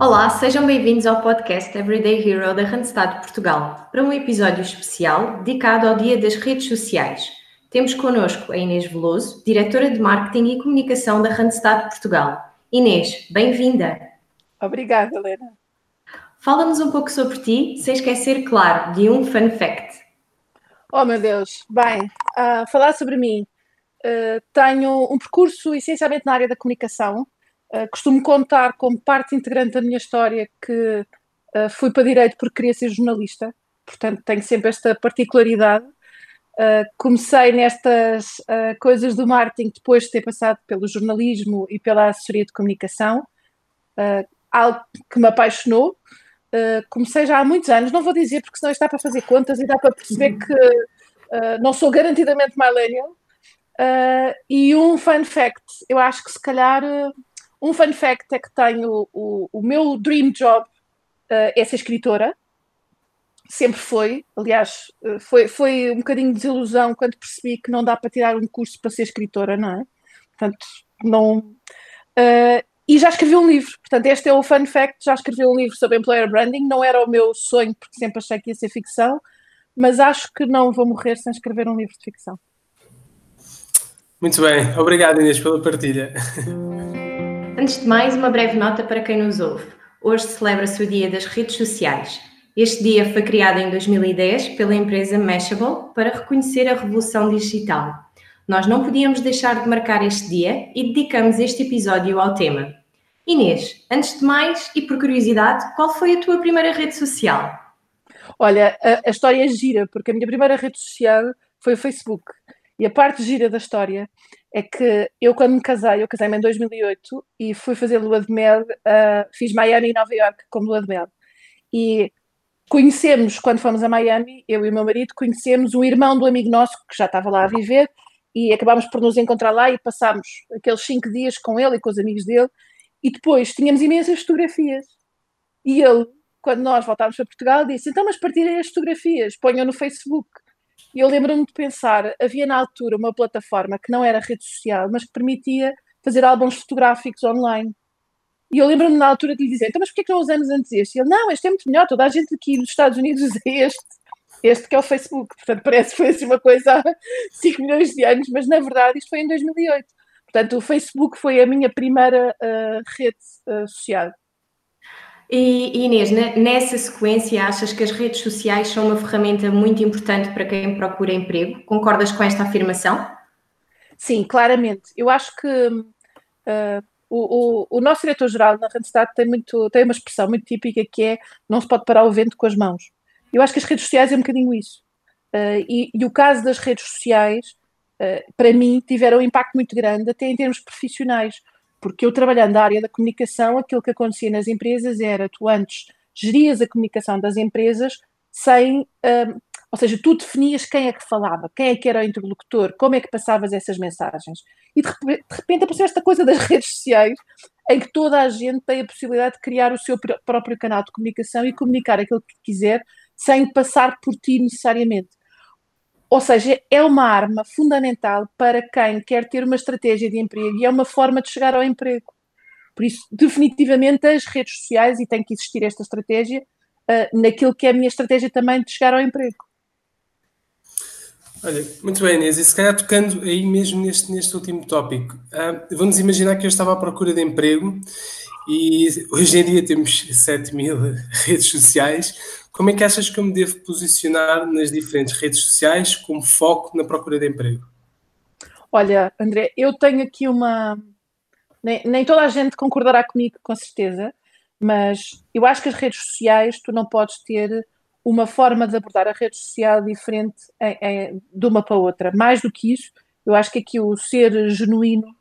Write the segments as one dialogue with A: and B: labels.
A: Olá, sejam bem-vindos ao podcast Everyday Hero da Randstad Portugal, para um episódio especial dedicado ao Dia das Redes Sociais. Temos connosco a Inês Veloso, diretora de Marketing e Comunicação da Randstad Portugal. Inês, bem-vinda.
B: Obrigada, Helena.
A: Fala-nos um pouco sobre ti, sem esquecer, claro, de um fun fact.
B: Oh, meu Deus. Bem, uh, falar sobre mim. Uh, tenho um percurso essencialmente na área da comunicação. Uh, costumo contar como parte integrante da minha história que uh, fui para direito porque queria ser jornalista, portanto tenho sempre esta particularidade. Uh, comecei nestas coisas do marketing depois de ter passado pelo jornalismo e pela assessoria de comunicação, algo que me apaixonou. comecei já há muitos anos, não vou dizer porque senão está para fazer contas e dá para perceber que não sou garantidamente millennial. e um fun fact, eu acho que se calhar um fun fact é que tenho o, o meu dream job uh, é ser escritora. Sempre foi. Aliás, uh, foi, foi um bocadinho de desilusão quando percebi que não dá para tirar um curso para ser escritora, não é? Portanto, não. Uh, e já escrevi um livro. Portanto, este é o fun fact. Já escrevi um livro sobre employer branding. Não era o meu sonho, porque sempre achei que ia ser ficção, mas acho que não vou morrer sem escrever um livro de ficção.
C: Muito bem. Obrigado, Inês, pela partilha.
A: Antes de mais, uma breve nota para quem nos ouve. Hoje celebra-se o Dia das Redes Sociais. Este dia foi criado em 2010 pela empresa Mashable para reconhecer a revolução digital. Nós não podíamos deixar de marcar este dia e dedicamos este episódio ao tema. Inês, antes de mais e por curiosidade, qual foi a tua primeira rede social?
B: Olha, a, a história é gira, porque a minha primeira rede social foi o Facebook. E a parte gira da história é que eu, quando me casei, eu casei-me em 2008 e fui fazer lua de mel, uh, fiz Miami e Nova York como lua de mel. E conhecemos, quando fomos a Miami, eu e o meu marido, conhecemos um irmão do amigo nosso que já estava lá a viver e acabámos por nos encontrar lá e passámos aqueles cinco dias com ele e com os amigos dele. E depois tínhamos imensas fotografias. E ele, quando nós voltámos para Portugal, disse: Então, mas partilhem as fotografias, ponham no Facebook. E eu lembro-me de pensar, havia na altura uma plataforma que não era rede social, mas que permitia fazer álbuns fotográficos online. E eu lembro-me na altura de lhe dizer, então mas porquê que não usamos antes este? E ele, não, este é muito melhor, toda a gente aqui nos Estados Unidos usa este, este que é o Facebook. Portanto, parece que foi assim uma coisa há 5 milhões de anos, mas na verdade isto foi em 2008. Portanto, o Facebook foi a minha primeira uh, rede uh, social.
A: E Inês, nessa sequência, achas que as redes sociais são uma ferramenta muito importante para quem procura emprego? Concordas com esta afirmação?
B: Sim, claramente. Eu acho que uh, o, o, o, nosso diretor-geral na Randstad tem, muito, tem uma expressão muito típica que é não se pode parar o vento com as mãos. Eu acho que as redes sociais é um bocadinho isso. Uh, e, e, o caso das redes sociais, uh, para mim, tiveram um impacto muito grande, até em termos profissionais porque eu trabalhando na área da comunicação, aquilo que acontecia nas empresas era tu antes gerias a comunicação das empresas sem, um, ou seja, tu definias quem é que falava, quem é que era o interlocutor, como é que passavas essas mensagens. E de repente, de repente apareceu esta coisa das redes sociais, em que toda a gente tem a possibilidade de criar o seu próprio canal de comunicação e comunicar aquilo que quiser, sem passar por ti necessariamente. Ou seja, é uma arma fundamental para quem quer ter uma estratégia de emprego e é uma forma de chegar ao emprego. Por isso, definitivamente, as redes sociais, e tem que existir esta estratégia, uh, naquilo que é a minha estratégia também de chegar ao emprego.
C: Olha, muito bem, Inês, e se calhar tocando aí mesmo neste, neste último tópico, uh, vamos imaginar que eu estava à procura de emprego e hoje em dia temos 7 mil redes sociais. Como é que achas que eu me devo posicionar nas diferentes redes sociais com foco na procura de emprego?
B: Olha, André, eu tenho aqui uma. Nem, nem toda a gente concordará comigo, com certeza, mas eu acho que as redes sociais tu não podes ter uma forma de abordar a rede social diferente em, em, de uma para outra. Mais do que isso, eu acho que aqui o ser genuíno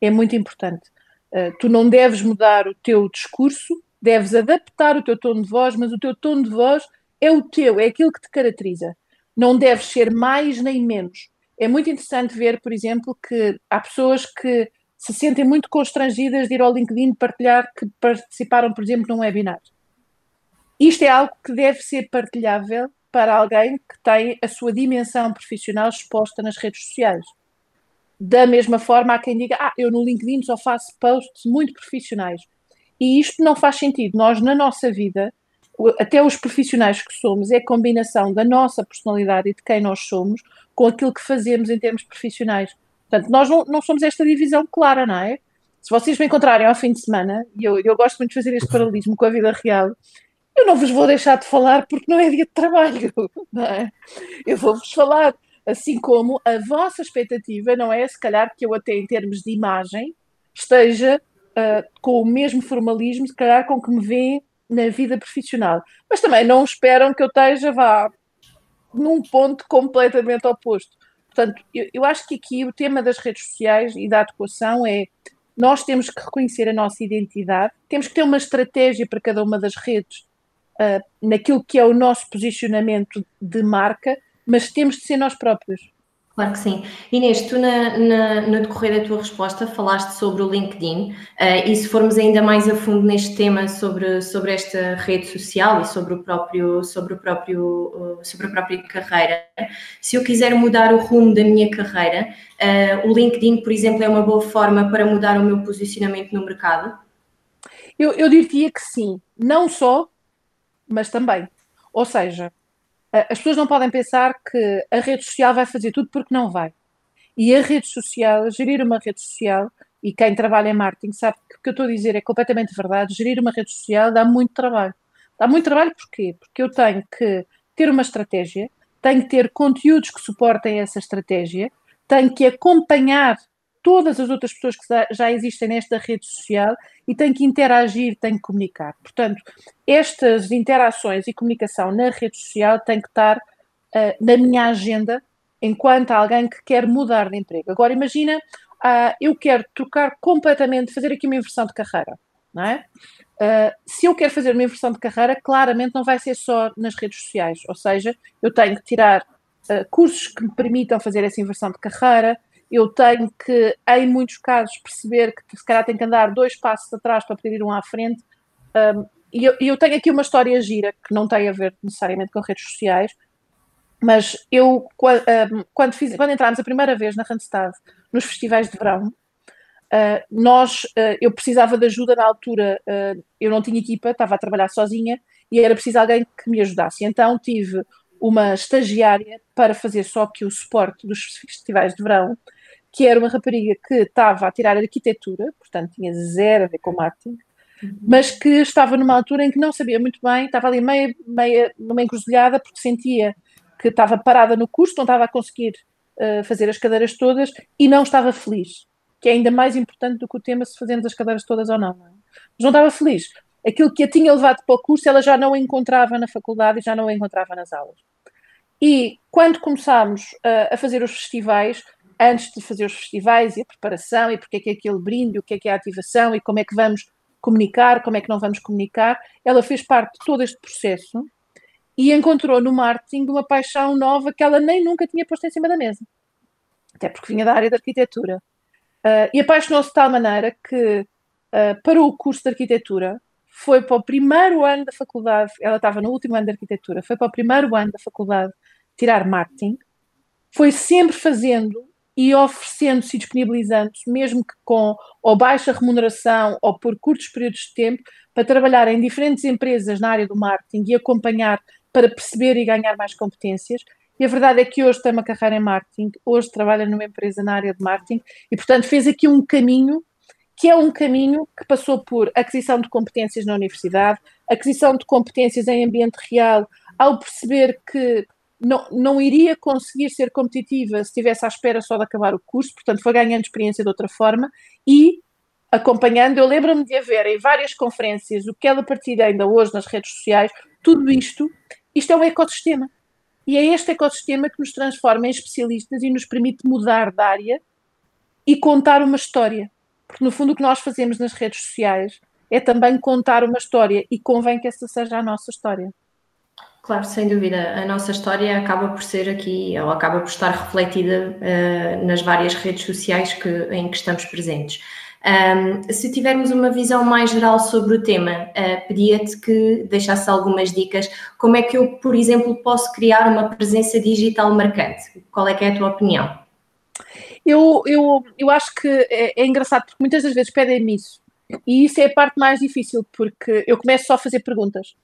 B: é muito importante. Uh, tu não deves mudar o teu discurso, deves adaptar o teu tom de voz, mas o teu tom de voz é o teu, é aquilo que te caracteriza. Não deves ser mais nem menos. É muito interessante ver, por exemplo, que há pessoas que se sentem muito constrangidas de ir ao LinkedIn partilhar que participaram, por exemplo, num webinar. Isto é algo que deve ser partilhável para alguém que tem a sua dimensão profissional exposta nas redes sociais. Da mesma forma, há quem diga: Ah, eu no LinkedIn só faço posts muito profissionais. E isto não faz sentido. Nós, na nossa vida, até os profissionais que somos, é a combinação da nossa personalidade e de quem nós somos com aquilo que fazemos em termos profissionais. Portanto, nós não, não somos esta divisão clara, não é? Se vocês me encontrarem ao fim de semana, e eu, eu gosto muito de fazer este paralelismo com a vida real, eu não vos vou deixar de falar porque não é dia de trabalho, não é? Eu vou-vos falar, assim como a vossa expectativa não é, se calhar, que eu até em termos de imagem esteja uh, com o mesmo formalismo, se calhar, com que me vêem na vida profissional. Mas também não esperam que eu esteja, vá, num ponto completamente oposto. Portanto, eu, eu acho que aqui o tema das redes sociais e da adequação é nós temos que reconhecer a nossa identidade, temos que ter uma estratégia para cada uma das redes uh, naquilo que é o nosso posicionamento de marca, mas temos de ser nós próprios.
A: Claro que sim. Inês, tu na, na, no decorrer da tua resposta falaste sobre o LinkedIn uh, e se formos ainda mais a fundo neste tema sobre, sobre esta rede social e sobre o próprio, sobre o próprio, uh, sobre a própria carreira, se eu quiser mudar o rumo da minha carreira, uh, o LinkedIn, por exemplo, é uma boa forma para mudar o meu posicionamento no mercado?
B: Eu, eu diria que sim, não só, mas também. Ou seja, as pessoas não podem pensar que a rede social vai fazer tudo porque não vai. E a rede social, gerir uma rede social, e quem trabalha em marketing sabe que o que eu estou a dizer é completamente verdade, gerir uma rede social dá muito trabalho. Dá muito trabalho porquê? Porque eu tenho que ter uma estratégia, tenho que ter conteúdos que suportem essa estratégia, tenho que acompanhar todas as outras pessoas que já existem nesta rede social e tem que interagir, tem que comunicar. Portanto, estas interações e comunicação na rede social tem que estar uh, na minha agenda enquanto alguém que quer mudar de emprego. Agora, imagina, uh, eu quero trocar completamente, fazer aqui uma inversão de carreira, não é? Uh, se eu quero fazer uma inversão de carreira, claramente não vai ser só nas redes sociais, ou seja, eu tenho que tirar cursos que me permitam fazer essa inversão de carreira, eu tenho que, em muitos casos, perceber que se calhar tenho que andar dois passos atrás para poder ir um à frente. Um, e eu, eu, tenho aqui uma história gira que não tem a ver necessariamente com redes sociais, mas eu, quando, fiz, quando entrámos a primeira vez na Randstad, nos festivais de verão, uh, nós, uh, eu precisava de ajuda na altura, uh, eu não tinha equipa, estava a trabalhar sozinha e era preciso alguém que me ajudasse. Então tive uma estagiária para fazer só que o suporte dos festivais de verão que era uma rapariga que estava a tirar arquitetura, portanto tinha zero a ver com marketing, uhum. mas que estava numa altura em que não sabia muito bem, estava ali meia, meia, numa encruzilhada porque sentia que estava parada no curso, não estava a conseguir uh, fazer as cadeiras todas e não estava feliz, que é ainda mais importante do que o tema se fazemos as cadeiras todas ou não. não é? Mas não estava feliz. Aquilo que a tinha levado para o curso, ela já não encontrava na faculdade e já não encontrava nas aulas. E quando começámos uh, a fazer os festivais, antes de fazer os festivais e a preparação e porque é que é aquele brinde, o que é que é a ativação e como é que vamos comunicar, como é que não vamos comunicar. Ela fez parte de todo este processo e encontrou no marketing uma paixão nova que ela nem nunca tinha posto em cima da mesa. Até porque vinha da área da arquitetura. Uh, e apaixonou-se de tal maneira que uh, parou o curso de arquitetura, foi para o primeiro ano da faculdade, ela estava no último ano de arquitetura, foi para o primeiro ano da faculdade tirar marketing, foi sempre fazendo e oferecendo-se e disponibilizando-se, mesmo que com ou baixa remuneração ou por curtos períodos de tempo, para trabalhar em diferentes empresas na área do marketing e acompanhar para perceber e ganhar mais competências. E a verdade é que hoje tem uma carreira em marketing, hoje trabalha numa empresa na área de marketing e, portanto, fez aqui um caminho que é um caminho que passou por aquisição de competências na universidade, aquisição de competências em ambiente real, ao perceber que não, não iria conseguir ser competitiva se estivesse à espera só de acabar o curso, portanto foi ganhando experiência de outra forma e acompanhando, eu lembro-me de haver em várias conferências, o que ela partilha ainda hoje nas redes sociais, tudo isto, isto é um ecossistema. E é este ecossistema que nos transforma em especialistas e nos permite mudar de área e contar uma história. Porque no fundo o que nós fazemos nas redes sociais é também contar uma história e convém que essa seja a nossa história.
A: Claro, sem dúvida. A nossa história acaba por ser aqui, ou acaba por estar refletida uh, nas várias redes sociais que, em que estamos presentes. Um, se tivermos uma visão mais geral sobre o tema, uh, pedia-te que deixasse algumas dicas. Como é que eu, por exemplo, posso criar uma presença digital marcante? Qual é que é a tua opinião?
B: Eu, eu, eu acho que é, é engraçado, porque muitas das vezes pedem-me isso. E isso é a parte mais difícil, porque eu começo só a fazer perguntas.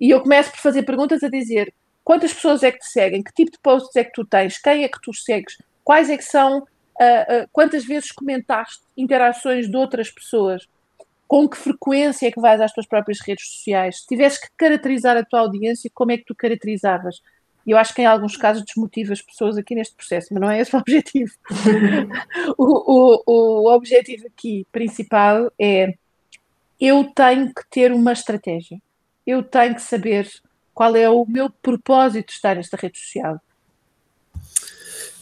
B: E eu começo por fazer perguntas a dizer quantas pessoas é que te seguem, que tipo de posts é que tu tens, quem é que tu segues, quais é que são, uh, uh, quantas vezes comentaste interações de outras pessoas, com que frequência é que vais às tuas próprias redes sociais. Se tivesses que caracterizar a tua audiência, como é que tu caracterizavas? E eu acho que em alguns casos desmotiva as pessoas aqui neste processo, mas não é esse o objetivo. o, o, o objetivo aqui principal é eu tenho que ter uma estratégia. Eu tenho que saber qual é o meu propósito de estar nesta rede social.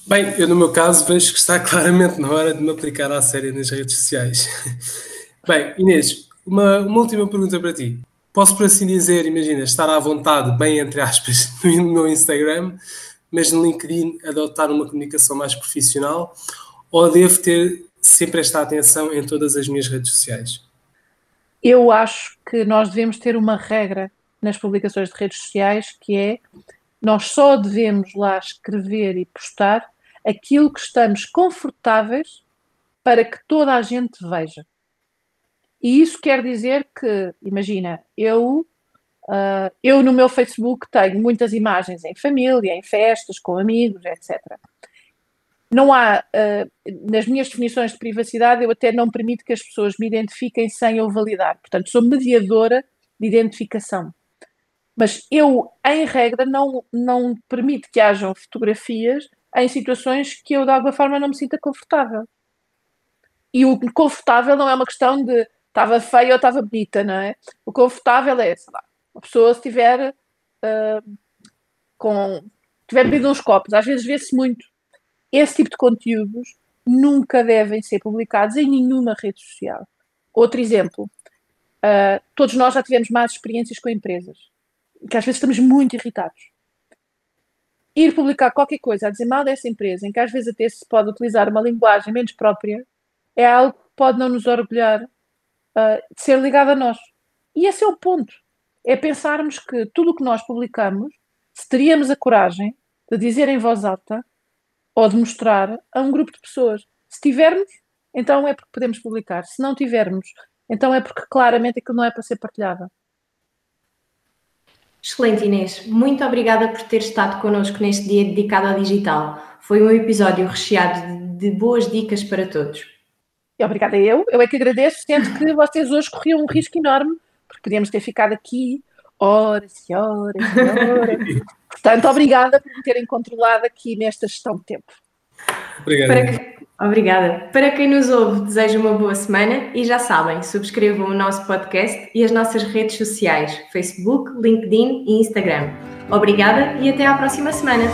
C: Bem, eu no meu caso vejo que está claramente na hora de me aplicar à série nas redes sociais. Bem, Inês, uma, uma última pergunta para ti posso, por assim dizer, imagina, estar à vontade, bem entre aspas, no meu Instagram, mas no LinkedIn adotar uma comunicação mais profissional, ou devo ter sempre esta atenção em todas as minhas redes sociais?
B: Eu acho que nós devemos ter uma regra nas publicações de redes sociais que é nós só devemos lá escrever e postar aquilo que estamos confortáveis para que toda a gente veja. E isso quer dizer que, imagina, eu, uh, eu no meu Facebook tenho muitas imagens em família, em festas, com amigos, etc. Não há, uh, nas minhas definições de privacidade, eu até não permito que as pessoas me identifiquem sem eu validar. Portanto, sou mediadora de identificação. Mas eu, em regra, não, não permito que hajam fotografias em situações que eu, de alguma forma, não me sinta confortável. E o confortável não é uma questão de estava feia ou estava bonita, não é? O confortável é, sei lá, a pessoa se tiver uh, com tiver bebido uns copos, às vezes vê-se muito. Esse tipo de conteúdos nunca devem ser publicados em nenhuma rede social. Outro exemplo, uh, todos nós já tivemos más experiências com empresas, que às vezes estamos muito irritados. Ir publicar qualquer coisa a dizer mal dessa empresa, em que às vezes até se pode utilizar uma linguagem menos própria, é algo que pode não nos orgulhar uh, de ser ligado a nós. E esse é o ponto. É pensarmos que tudo o que nós publicamos, se teríamos a coragem de dizer em voz alta ou de mostrar a um grupo de pessoas. Se tivermos, então é porque podemos publicar. Se não tivermos, então é porque claramente aquilo não é para ser partilhado.
A: Excelente, Inês. Muito obrigada por ter estado connosco neste dia dedicado ao digital. Foi um episódio recheado de boas dicas para todos.
B: E obrigada eu. Eu é que agradeço, sendo que vocês hoje corriam um risco enorme, porque podíamos ter ficado aqui horas e horas e horas. Portanto, obrigada por me terem controlado aqui nesta gestão de tempo.
C: Obrigado.
A: Para, obrigada. Para quem nos ouve, desejo uma boa semana e já sabem, subscrevam o nosso podcast e as nossas redes sociais, Facebook, LinkedIn e Instagram. Obrigada e até à próxima semana.